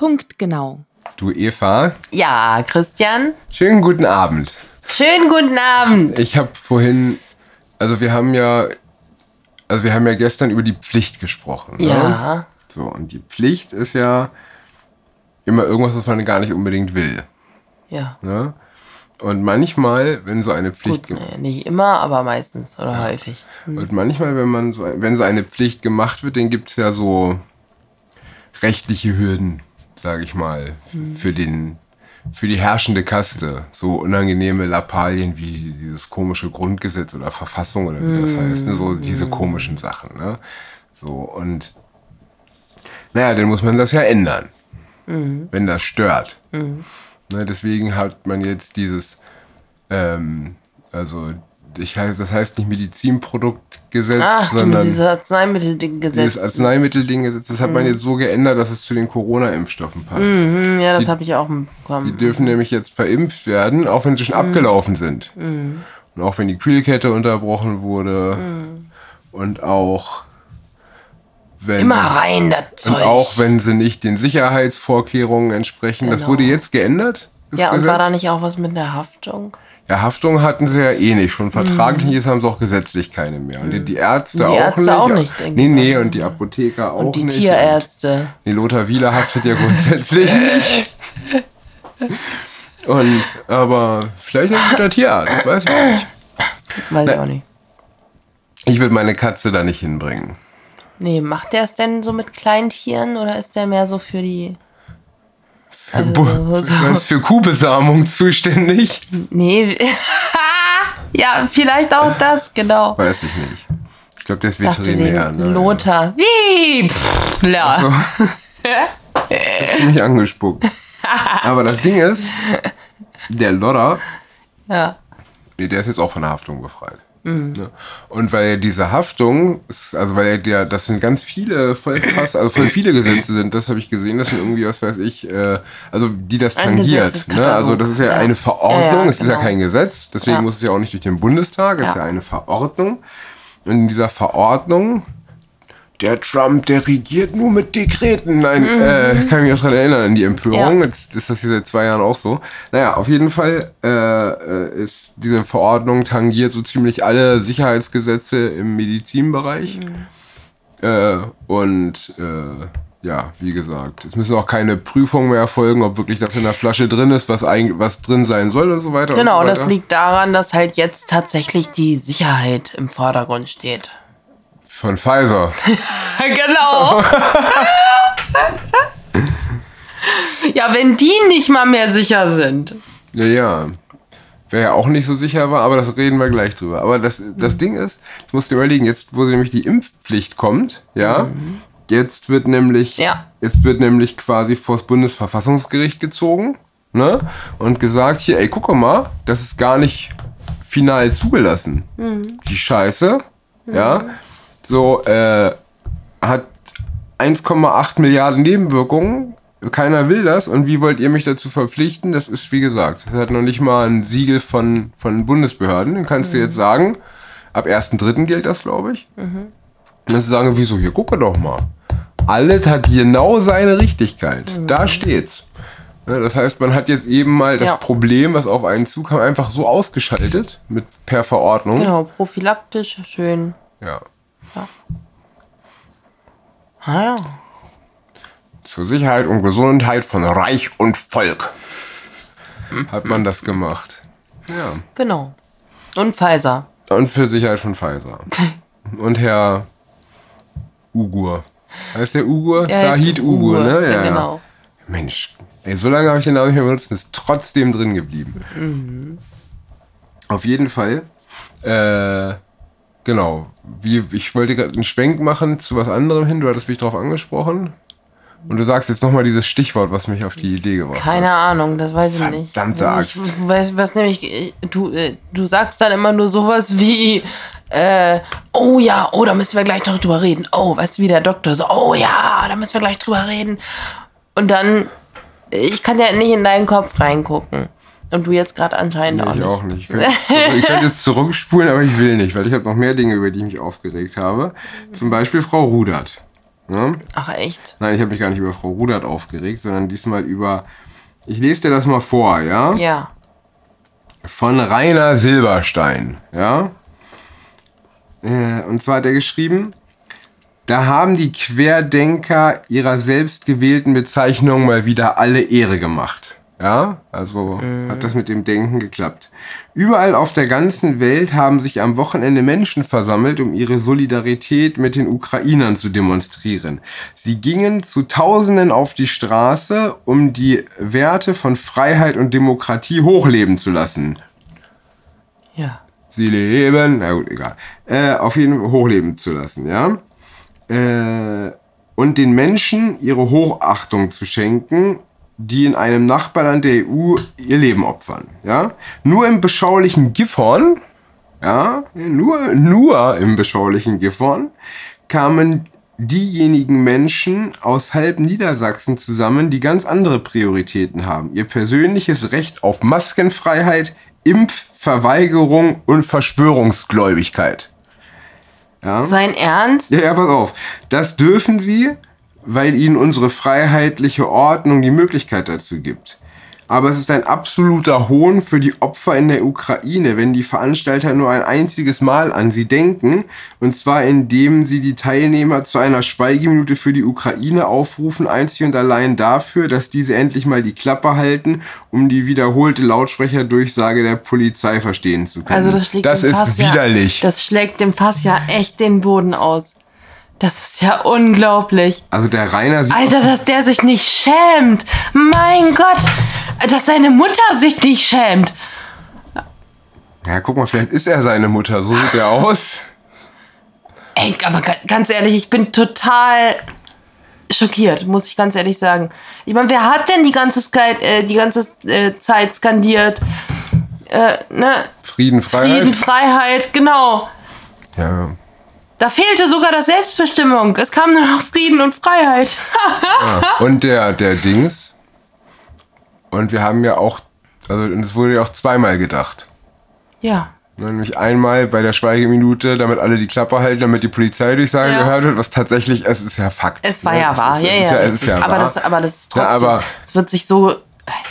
Punktgenau. Du Eva, Ja, Christian. schönen guten Abend. Schönen guten Abend. Ich habe vorhin, also wir haben ja, also wir haben ja gestern über die Pflicht gesprochen. Ne? Ja. So, und die Pflicht ist ja immer irgendwas, was man gar nicht unbedingt will. Ja. Ne? Und manchmal, wenn so eine Pflicht Gut, nee, nicht immer, aber meistens oder häufig. Und manchmal, wenn man so, wenn so eine Pflicht gemacht wird, dann gibt es ja so rechtliche Hürden, sage ich mal, für den für die herrschende Kaste. So unangenehme Lappalien wie dieses komische Grundgesetz oder Verfassung oder wie das heißt. Ne? So diese komischen Sachen. Ne? So und naja, dann muss man das ja ändern, wenn das stört. Ne, deswegen hat man jetzt dieses, ähm, also ich heißt, das heißt nicht Medizinproduktgesetz, Ach, sondern dieses Arzneimittelgesetz. dieses Arzneimitteldinggesetz, das hat man jetzt so geändert, dass es zu den Corona-Impfstoffen passt. Hm, Ja, das Die- habe ich auch Die mitbekommen. dürfen nämlich jetzt verimpft werden, auch wenn sie schon abgelaufen sind. Und auch wenn die Kühlkette unterbrochen wurde. Und auch wenn Immer rein, das Zeug. und auch wenn sie nicht den Sicherheitsvorkehrungen entsprechen. Das Genau. wurde jetzt geändert. das ja, und war Gesetz. da nicht auch was mit der Haftung? Ja, Haftung hatten sie ja eh nicht. Schon vertraglich jetzt haben sie auch gesetzlich keine mehr. Und die, die Ärzte Die auch Ärzte nicht. auch nicht, denke Nee, ich nee, und die Apotheker auch Und die nicht. Tierärzte. Nee, Lothar Wieler haftet ja grundsätzlich nicht. Und, aber vielleicht ein guter Tierarzt, weiß ich nicht. Weiß ich auch nicht. Ich würde meine Katze da nicht hinbringen. Nee, macht der es denn so mit Kleintieren oder ist der mehr so für die. Also, Bu- so, für Kuhbesamung zuständig? nee. ja, vielleicht auch das, genau. Weiß ich nicht. Ich glaube, der ist Veterinär. Ne? Lothar. Wie? Pff, ja. Hat mich angespuckt. Aber das Ding ist, der Lodder, ja. nee, der ist jetzt auch von der Haftung befreit. Mhm. Ne? Und weil diese Haftung, also weil der, das sind ganz viele, voll krass, also voll viele Gesetze sind, das habe ich gesehen, das sind irgendwie, was weiß ich, äh, also die das tangiert. Ne? Also das ist ja, Ja. eine Verordnung, Ja, ja, es ist ja genau. kein Gesetz, deswegen Ja. muss es ja auch nicht durch den Bundestag, es ist Ja. ja eine Verordnung. Und in dieser Verordnung, der Trump, der regiert nur mit Dekreten. Nein, äh, kann mich auch daran erinnern an die Empörung. Mhm. Ja. Jetzt ist das hier seit zwei Jahren auch so. Naja, auf jeden Fall äh, äh, ist diese Verordnung tangiert so ziemlich alle Sicherheitsgesetze im Medizinbereich. Mhm. Äh, und äh, ja, wie gesagt, es müssen auch keine Prüfungen mehr erfolgen, ob wirklich das in der Flasche drin ist, was, eigentlich, was drin sein soll und so weiter. Genau, so das weiter. liegt daran, dass halt jetzt tatsächlich die Sicherheit im Vordergrund steht. Von Pfizer. genau. ja, wenn die nicht mal mehr sicher sind. Ja, ja. Wer ja auch nicht so sicher war, aber das reden wir gleich drüber. Aber das, das Ding ist, du musst dir überlegen, jetzt, wo nämlich die Impfpflicht kommt, ja, jetzt wird nämlich, Ja. jetzt wird nämlich quasi vors Bundesverfassungsgericht gezogen, ne, und gesagt, hier, ey, guck mal, das ist gar nicht final zugelassen. Die Scheiße, ja, so, äh, hat 1,8 Milliarden Nebenwirkungen. Keiner will das. Und wie wollt ihr mich dazu verpflichten? Das ist, wie gesagt, das hat noch nicht mal ein Siegel von, von Bundesbehörden. Dann kannst du jetzt sagen, ab 1.3. gilt das, glaube ich. Und dann sagen, wieso? Hier, gucke doch mal. Alles hat genau seine Richtigkeit. Da steht's. Ne, Das heißt, man hat jetzt eben mal das Ja. Problem, was auf einen zukam, einfach so ausgeschaltet mit per Verordnung. Genau, prophylaktisch, schön. Ja. Ah ja. Zur Sicherheit und Gesundheit von Reich und Volk hat man das gemacht. Ja. Genau. Und Pfizer. Und für Sicherheit von Pfizer. Und Herr Ugur. Heißt der Ugur? Der heißt Sahid Ugur, ne? Ja, genau. Mensch, ey, so lange habe ich den Namen nicht mehr benutzt und ist trotzdem drin geblieben. Mhm. Auf jeden Fall. Äh, genau. Wie, ich wollte gerade einen Schwenk machen zu was anderem hin. Du hattest mich darauf angesprochen. Und du sagst jetzt nochmal dieses Stichwort, was mich auf die Idee gebracht hat. Keine Ahnung, das weiß ich nicht. Verdammte Ich Axt. weiß, was nämlich, du, äh, du sagst dann immer nur sowas wie, äh, oh ja, oh, da müssen wir gleich noch drüber reden. Oh, weißt du, wie der Doktor so, oh ja, da müssen wir gleich drüber reden. Und dann, ich kann ja nicht in deinen Kopf reingucken. Und du jetzt gerade anscheinend Nee, auch ich nicht. auch nicht. Ich könnte, ich könnte jetzt zurückspulen, aber ich will nicht, weil ich habe noch mehr Dinge, über die ich mich aufgeregt habe. Zum Beispiel Frau Rudert. Ne? Ach echt? Nein, ich habe mich gar nicht über Frau Rudert aufgeregt, sondern diesmal über. Ich lese dir das mal vor, ja? Ja. Von Rainer Silberstein, ja? Äh, und zwar hat er geschrieben: Da haben die Querdenker ihrer selbstgewählten Bezeichnung mal wieder alle Ehre gemacht. Ja, also hat das mit dem Denken geklappt. Überall auf der ganzen Welt haben sich am Wochenende Menschen versammelt, um ihre Solidarität mit den Ukrainern zu demonstrieren. Sie gingen zu Tausenden auf die Straße, um die Werte von Freiheit und Demokratie hochleben zu lassen. Ja. Sie leben, na gut, egal. Äh, auf jeden Fall hochleben zu lassen, ja. Äh, und den Menschen ihre Hochachtung zu schenken, die in einem Nachbarland der EU ihr Leben opfern, ja. Nur im beschaulichen Gifhorn, ja, nur, nur im beschaulichen Gifhorn kamen diejenigen Menschen aus halb Niedersachsen zusammen, die ganz andere Prioritäten haben. Ihr persönliches Recht auf Maskenfreiheit, Impfverweigerung und Verschwörungsgläubigkeit. Ja? Sein Ernst? Ja, ja, pass auf. Das dürfen sie, weil ihnen unsere freiheitliche Ordnung die Möglichkeit dazu gibt. Aber es ist ein absoluter Hohn für die Opfer in der Ukraine, wenn die Veranstalter nur ein einziges Mal an sie denken, und zwar indem sie die Teilnehmer zu einer Schweigeminute für die Ukraine aufrufen, einzig und allein dafür, dass diese endlich mal die Klappe halten, um die wiederholte Lautsprecherdurchsage der Polizei verstehen zu können. Also das schlägt das dem ist Fass widerlich. Ja, das schlägt dem Fass ja echt den Boden aus. Das ist ja unglaublich. also der Rainer sieht Alter, dass der sich nicht schämt. Mein Gott, dass seine Mutter sich nicht schämt. Ja, guck mal, vielleicht ist er seine Mutter. So sieht er aus. Ey, aber ga- ganz ehrlich, ich bin total schockiert, muss ich ganz ehrlich sagen. Ich meine, wer hat denn die ganze, Sky, äh, die ganze äh, Zeit skandiert? Äh, ne? Frieden, Freiheit. Frieden, Freiheit, genau. Ja. Da fehlte sogar das Selbstbestimmung. Es kam nur noch Frieden und Freiheit. ja. Und der, der Dings. Und wir haben ja auch, also und es wurde ja auch zweimal gedacht. ja. Nämlich einmal bei der Schweigeminute, damit alle die Klappe halten, damit die Polizeidurchsage Ja. gehört wird, was tatsächlich, es ist ja Fakt. Es war ne? ja wahr. Ja, ja, es ist ja aber, wahr. das, aber das ist Ja, trotzdem. aber- es wird sich so.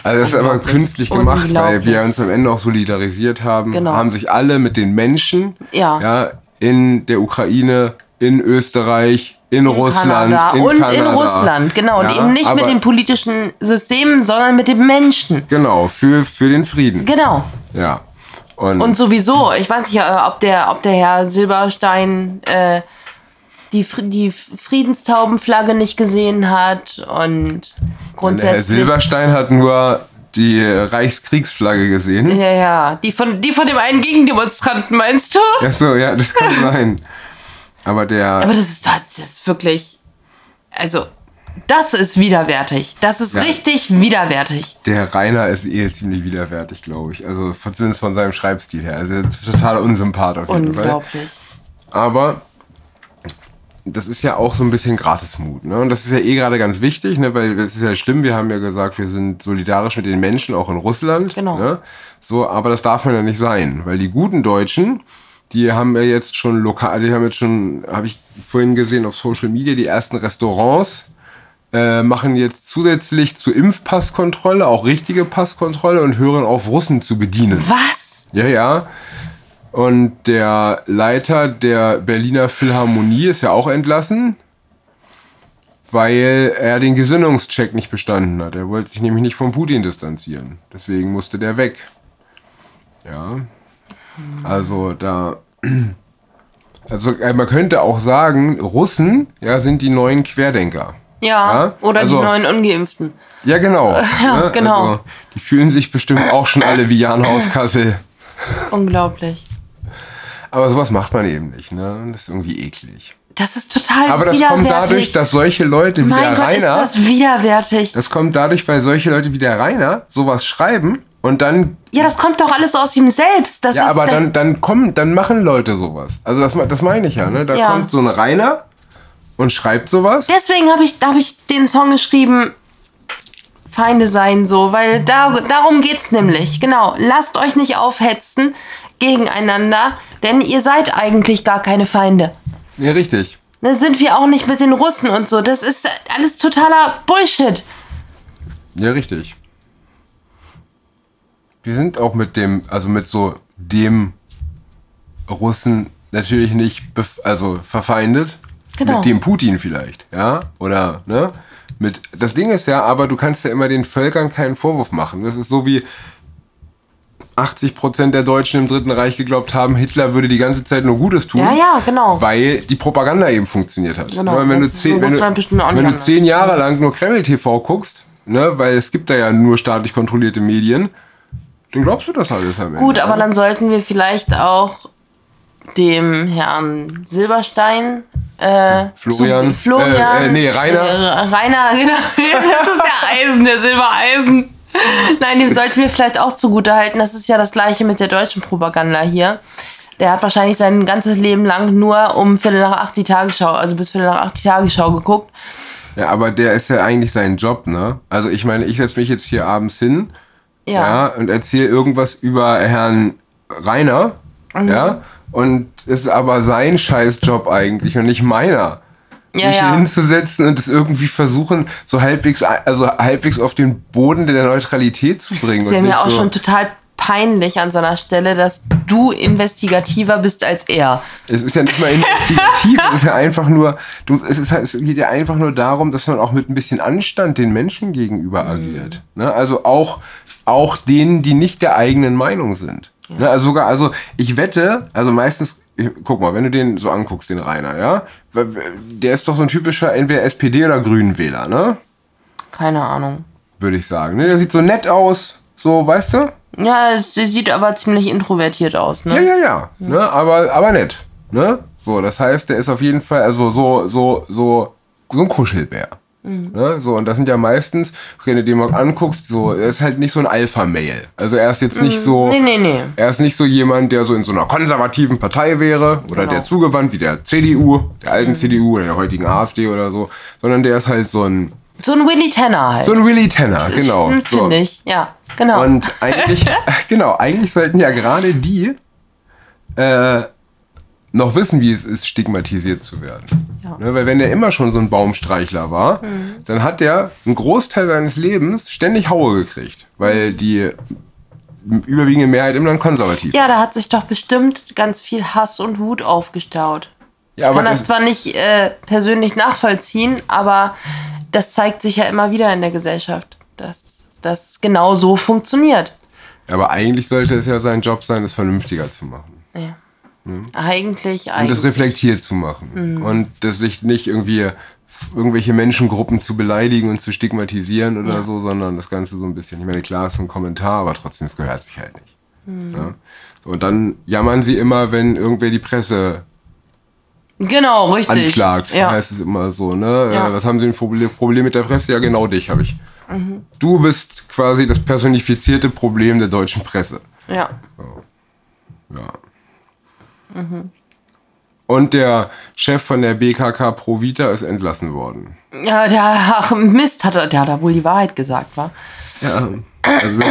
Also das ist aber künstlich gemacht, weil wir uns am Ende auch solidarisiert haben, Genau. haben sich alle mit den Menschen Ja. Ja, in der Ukraine, in Österreich, in, Russland, Kanada in und in Kanada. Russland, genau. und Ja, eben nicht mit den politischen Systemen, sondern mit den Menschen. Genau, für, für den Frieden. Genau. Ja. Und, Und sowieso, ich weiß nicht, äh, ob der, ob der Herr Silberstein äh, die, die Friedenstaubenflagge nicht gesehen hat und Herr grundsätzlich. Silberstein hat nur die Reichskriegsflagge gesehen. ja, ja. Die von, die von dem einen Gegendemonstranten, meinst du? Ja, so, ja, das kann sein. Aber der, Aber das ist, das ist wirklich. Also, das ist widerwärtig. Das ist Ja. richtig widerwärtig. der Rainer ist eh ziemlich widerwärtig, glaube ich. Also zumindest von seinem Schreibstil her. Also er ist total unsympath auf jeden Fall. Unglaublich. Aber das ist ja auch so ein bisschen Gratismut. Ne? Und das ist ja eh gerade ganz wichtig, ne? weil es ist ja schlimm, wir haben ja gesagt, wir sind solidarisch mit den Menschen, auch in Russland. Genau. Ne? So, aber das darf man ja nicht sein, weil die guten Deutschen, die haben ja jetzt schon lokal, die haben jetzt schon, habe ich vorhin gesehen auf Social Media, die ersten Restaurants äh, machen jetzt zusätzlich zur Impfpasskontrolle auch richtige Passkontrolle und hören auf, Russen zu bedienen. Was? Ja, ja. Und der Leiter der Berliner Philharmonie ist ja auch entlassen, weil er den Gesinnungscheck nicht bestanden hat. Er wollte sich nämlich nicht von Putin distanzieren. Deswegen musste der weg. Ja. Also da. Also äh, man könnte auch sagen, Russen ja, sind die neuen Querdenker. Ja. Ja, Oder also- die neuen Ungeimpften. Ja, genau. Ja, genau. Also, die fühlen sich bestimmt auch schon alle wie Jan Hauskassel. Unglaublich. Aber sowas macht man eben nicht, ne? Das ist irgendwie eklig. Das ist total Aber das kommt dadurch, dass solche Leute wie mein der Gott, ist Rainer, das widerwärtig. das kommt dadurch, weil solche Leute wie der Rainer sowas schreiben und dann, Ja, das kommt doch alles aus ihm selbst. Das ja, ist aber da- dann, dann kommen, dann machen Leute sowas. Also das, das meine ich ja, ne? Da Ja. kommt so ein Rainer und schreibt sowas. Deswegen habe ich, hab ich den Song geschrieben, Feinde sein so, weil da, darum geht's nämlich. Genau, lasst euch nicht aufhetzen gegeneinander, denn ihr seid eigentlich gar keine Feinde. Ja, richtig. Das sind wir auch nicht mit den Russen und so. Das ist alles totaler Bullshit. Ja, richtig. Wir sind auch mit dem, also mit so dem Russen natürlich nicht, also verfeindet. Genau. Mit dem Putin vielleicht, ja? Oder, ne? Mit, das Ding ist ja, aber du kannst ja immer den Völkern keinen Vorwurf machen. Das ist so wie 80 Prozent der Deutschen im Dritten Reich geglaubt haben, Hitler würde die ganze Zeit nur Gutes tun. Ja, ja, genau. Weil die Propaganda eben funktioniert hat. Genau, Ne, wenn du, das ist zehn, in wenn, du, wenn du zehn Jahre lang nur Kreml-TV guckst, ne, weil es gibt da ja nur staatlich kontrollierte Medien, dann glaubst du das alles am Ende. Gut, aber dann sollten wir vielleicht auch dem Herrn Silberstein äh, Florian, zu, Florian äh, äh, nee, Rainer. äh, Rainer, genau. Das ist der Eisen, der Silbereisen. Nein, dem sollten wir vielleicht auch zugutehalten. Das ist ja das gleiche mit der deutschen Propaganda hier. Der hat wahrscheinlich sein ganzes Leben lang nur um Viertel nach acht die Tagesschau, also bis Viertel nach acht die Tagesschau geguckt. Ja, aber der ist ja eigentlich sein Job, ne? Also ich meine, ich setze mich jetzt hier abends hin ja. Ja. und erzähle irgendwas über Herrn Rainer, Mhm. ja, und es ist aber sein Scheißjob eigentlich und nicht meiner. Ja, mich ja. hinzusetzen und es irgendwie versuchen, so halbwegs, also halbwegs auf den Boden der Neutralität zu bringen. Es wäre mir auch so, schon total peinlich an so einer Stelle, dass du investigativer bist als er. Es ist ja nicht mal investigativ, es ist ja einfach nur, du, es, ist halt, es geht ja einfach nur darum, dass man auch mit ein bisschen Anstand den Menschen gegenüber Mhm. agiert. Ne? Also auch, auch denen, die nicht der eigenen Meinung sind. Ne? Also sogar, also ich wette, also meistens, ich- guck mal, wenn du den so anguckst, den Rainer, ja, der ist doch so ein typischer entweder SPD oder Grünenwähler, ne? Keine Ahnung. Würde ich sagen. Ne? Der sieht so nett aus, so, weißt du? Ja, es sieht aber ziemlich introvertiert aus, ne? Ja, ja, ja. Ne? Aber, aber nett. Ne? So, das heißt, der ist auf jeden Fall also so, so, so, so ein Kuschelbär. Ne? So, und das sind ja meistens, wenn du den mal anguckst, so, er ist halt nicht so ein Alpha-Mail. Also er ist jetzt nicht so. Nee, nee, nee. Er ist nicht so jemand, der so in so einer konservativen Partei wäre oder Genau. der zugewandt wie der CDU, der alten CDU oder der heutigen AfD oder so, sondern der ist halt so ein, So ein Willy Tanner halt. so ein Willy Tanner, genau. Finde So. ich, ja. Genau. Und eigentlich, genau, eigentlich sollten ja gerade die äh, noch wissen, wie es ist, stigmatisiert zu werden. Ja. Ne, weil wenn er immer schon so ein Baumstreichler war, dann hat er einen Großteil seines Lebens ständig Haue gekriegt, weil die überwiegende Mehrheit immer dann konservativ ja, da hat sich doch bestimmt ganz viel Hass und Wut aufgestaut. Ja, ich kann das- zwar nicht äh, persönlich nachvollziehen, aber das zeigt sich ja immer wieder in der Gesellschaft, dass das genau so funktioniert. Aber eigentlich sollte es ja sein Job sein, es vernünftiger zu machen. Ja. Eigentlich, Und eigentlich. das reflektiert zu machen. Mhm. Und das sich nicht irgendwie irgendwelche Menschengruppen zu beleidigen und zu stigmatisieren oder Ja. so, sondern das Ganze so ein bisschen. Ich meine, klar, es ist ein Kommentar, aber trotzdem, es gehört sich halt nicht. Mhm. Ja? So, und dann jammern sie immer, wenn irgendwer die Presse genau, richtig. anklagt. Ja. Heißt es immer so, ne? Ja. Äh, Was haben sie ein Problem mit der Presse? Ja, genau dich habe ich. Mhm. Du bist quasi das personifizierte Problem der deutschen Presse. ja. Ja. Und der Chef von der BKK Provita ist entlassen worden. Ja, der, ach, Mist, hat er, der hat da wohl die Wahrheit gesagt, wa? Ja. Also wenn,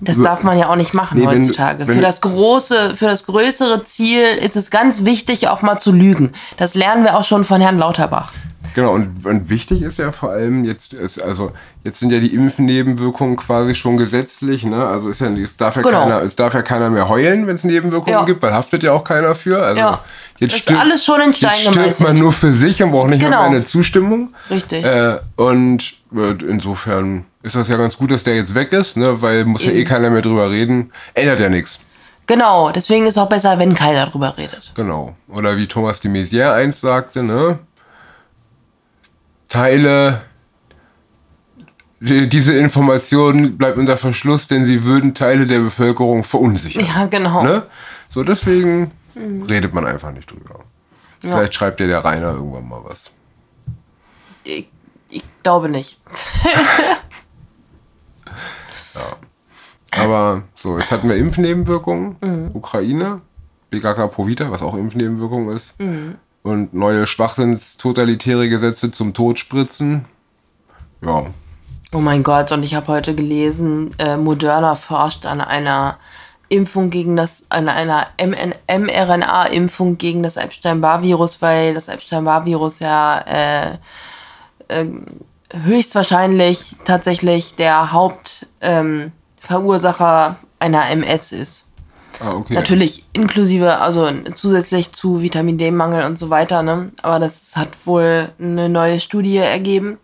Das darf man ja auch nicht machen Nee, wenn heutzutage. wenn für du- das große, für das größere Ziel ist es ganz wichtig, auch mal zu lügen. Das lernen wir auch schon von Herrn Lauterbach. genau, und, und wichtig ist ja vor allem, jetzt ist, also jetzt sind ja die Impfnebenwirkungen quasi schon gesetzlich, ne? Also ist ja, es darf ja Genau. keiner, es darf ja keiner mehr heulen, wenn es Nebenwirkungen Ja. gibt, weil haftet ja auch keiner für. Also Ja. jetzt stirbt- alles schon in Stein Jetzt stirbt man nur für sich und braucht nicht Genau. mal eine Zustimmung. Richtig. Äh, und insofern ist das ja ganz gut, dass der jetzt weg ist, ne? weil muss ja eh Eben. keiner mehr drüber reden. Ändert ja nichts. Genau, deswegen ist auch besser, wenn keiner drüber redet. Genau. Oder wie Thomas de Maizière einst sagte, ne? Teile die- diese Information bleibt unter Verschluss, denn sie würden Teile der Bevölkerung verunsichern. Ja, genau. Ne? So, deswegen redet man einfach nicht drüber. Ja. Vielleicht schreibt dir der Rainer irgendwann mal was. Ich glaube nicht. Aber so, jetzt hatten wir Impfnebenwirkungen, Mhm. Ukraine, BKK Provita, was auch Impfnebenwirkung ist. Mhm. Und neue Schwachsinns-totalitäre Gesetze zum Todspritzen. Ja, Oh mein Gott, und ich habe heute gelesen, äh, Moderna forscht an einer Impfung gegen das, einer, einer mRNA-Impfung gegen das Epstein-Barr-Virus, weil das Epstein-Barr-Virus ja äh, äh, höchstwahrscheinlich tatsächlich der Hauptverursacher ähm, einer MS ist. Ah, okay. Natürlich inklusive, also zusätzlich zu Vitamin D-Mangel und so weiter, ne? Aber das hat wohl eine neue Studie ergeben.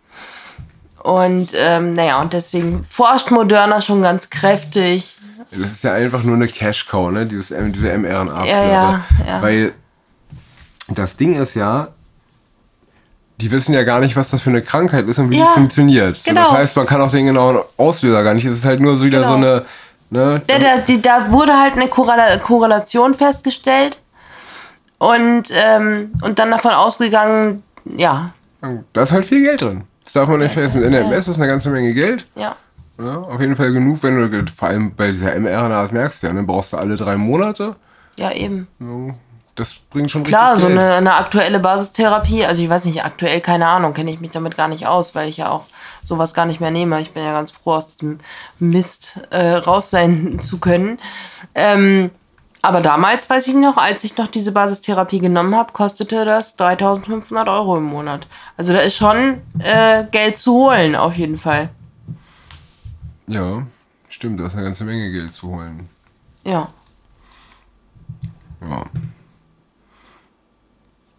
Und ähm, naja, und deswegen forscht Moderna schon ganz kräftig. Das ist ja einfach nur eine Cash-Cow, ne? Dieses, diese mRNA. Ja, ja, ja. Weil das Ding ist ja, die wissen ja gar nicht, was das für eine Krankheit ist und wie Ja, die funktioniert. genau. Das heißt, man kann auch den genauen Auslöser gar nicht. Es ist halt nur so wieder Genau. so eine. Ne, Da, da, die, da wurde halt eine Korrela Korrelation festgestellt und, ähm, und dann davon ausgegangen, ja, da ist halt viel Geld drin. Das darf man nicht vergessen. In der ja. MS ist eine ganze Menge Geld. ja, Ja, auf jeden Fall genug, wenn du, vor allem bei dieser mRNA, das merkst du ja, dann brauchst du alle drei Monate. ja eben. Das bringt schon Klar, so eine, eine aktuelle Basistherapie, also ich weiß nicht, aktuell keine Ahnung, kenne ich mich damit gar nicht aus, weil ich ja auch sowas gar nicht mehr nehme. Ich bin ja ganz froh, aus diesem Mist äh, raus sein zu können. Ähm, aber damals, weiß ich noch, als ich noch diese Basistherapie genommen habe, kostete das 3500 Euro im Monat. Also da ist schon äh, Geld zu holen, auf jeden Fall. Ja, stimmt, da ist eine ganze Menge Geld zu holen. Ja. Ja.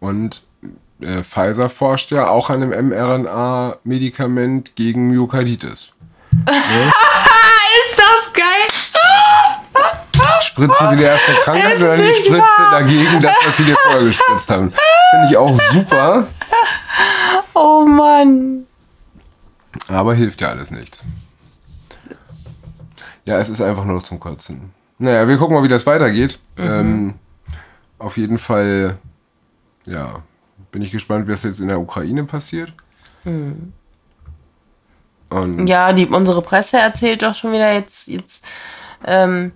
Und äh, Pfizer forscht ja auch an einem mRNA-Medikament gegen Myokarditis. Ist das geil? Spritzen sie dir erst eine Krankheit oder nicht Spritze wahr. dagegen, das, was sie dir vorher gespritzt haben? Finde ich auch super, Oh Mann. aber hilft ja alles nichts. Ja, es ist einfach nur zum Kotzen. Naja, wir gucken mal, wie das weitergeht. Ähm, auf jeden Fall, ja, bin ich gespannt, wie das jetzt in der Ukraine passiert. Und Ja, die, unsere Presse erzählt doch schon wieder jetzt, jetzt ähm,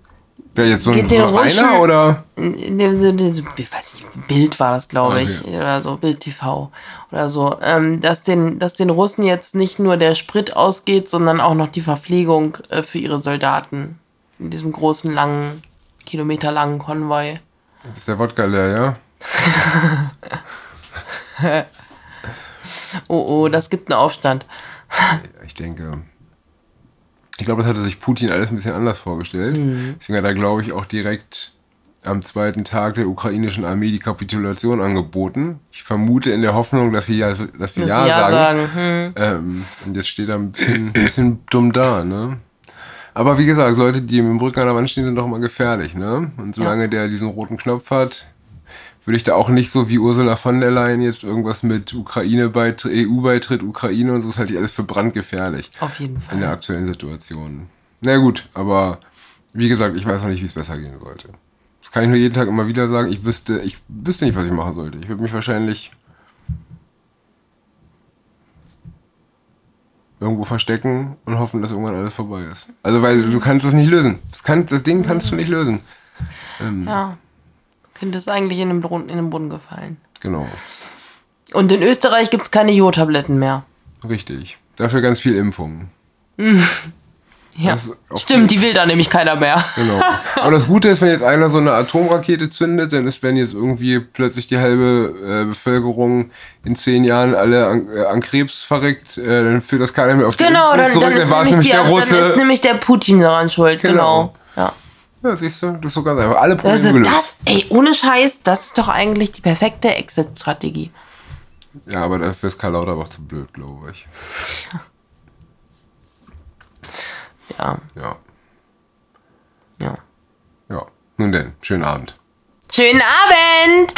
wer jetzt so Geht so ein Rainer oder? in dem Sinne, so- ich weiß nicht, Bild war das, glaube ich, Okay. oder so, Bild TV oder so, ähm, dass, den, dass den Russen jetzt nicht nur der Sprit ausgeht, sondern auch noch die Verpflegung äh, für ihre Soldaten in diesem großen, langen, kilometerlangen Konvoi. Ist der Wodka leer, ja? Oh, oh, das gibt einen Aufstand. Ich denke. Ich glaube, das hatte sich Putin alles ein bisschen anders vorgestellt. Mhm. Deswegen hat er, glaube ich, auch direkt am zweiten Tag der ukrainischen Armee die Kapitulation angeboten. Ich vermute in der Hoffnung, dass sie ja, dass sie Dass ja, ja sagen. sagen. Hm. Ähm, und jetzt steht er ein bisschen, ein bisschen dumm da, ne? Aber wie gesagt, Leute, die mit dem Rücken an der Wand stehen, sind doch immer gefährlich, ne? Und solange der diesen roten Knopf hat, würde ich da auch nicht so wie Ursula von der Leyen jetzt irgendwas mit Ukraine-Beitritt, EU-Beitritt, Ukraine und so, ist halt alles für brandgefährlich Auf jeden in der Fall. aktuellen Situation. Na gut, aber wie gesagt, ich weiß noch nicht, wie es besser gehen sollte. Das kann ich nur jeden Tag immer wieder sagen. Ich wüsste, ich wüsste nicht, was ich machen sollte. Ich würde mich wahrscheinlich irgendwo verstecken und hoffen, dass irgendwann alles vorbei ist. Also, weil du kannst das nicht lösen. Das, kann, das Ding kannst du nicht lösen. Ja. Kind ist eigentlich in den, Boden, in den Boden gefallen. Genau. Und in Österreich gibt es keine Jodtabletten mehr. Richtig. Dafür ganz viel Impfungen. Ja. Ist Stimmt, die will da nämlich keiner mehr. Genau. Aber das Gute ist, wenn jetzt einer so eine Atomrakete zündet, dann ist, wenn jetzt irgendwie plötzlich die halbe äh, Bevölkerung in zehn Jahren alle an, äh, an Krebs verreckt, äh, dann führt das keiner mehr auf die Genau, Impfung dann, zurück, dann, ist war es nämlich die, der dann ist nämlich der Putin daran schuld. Genau. Genau. Ja. Siehst du, das ist so ganz einfach. Alle Das Probleme ist gelöst. das, ey, ohne Scheiß, das ist doch eigentlich die perfekte Exit-Strategie. Ja, aber dafür ist Karl Lauterbach zu blöd, glaube ich. Ja, Ja. ja. Ja. Nun denn, schönen Abend. Schönen Abend!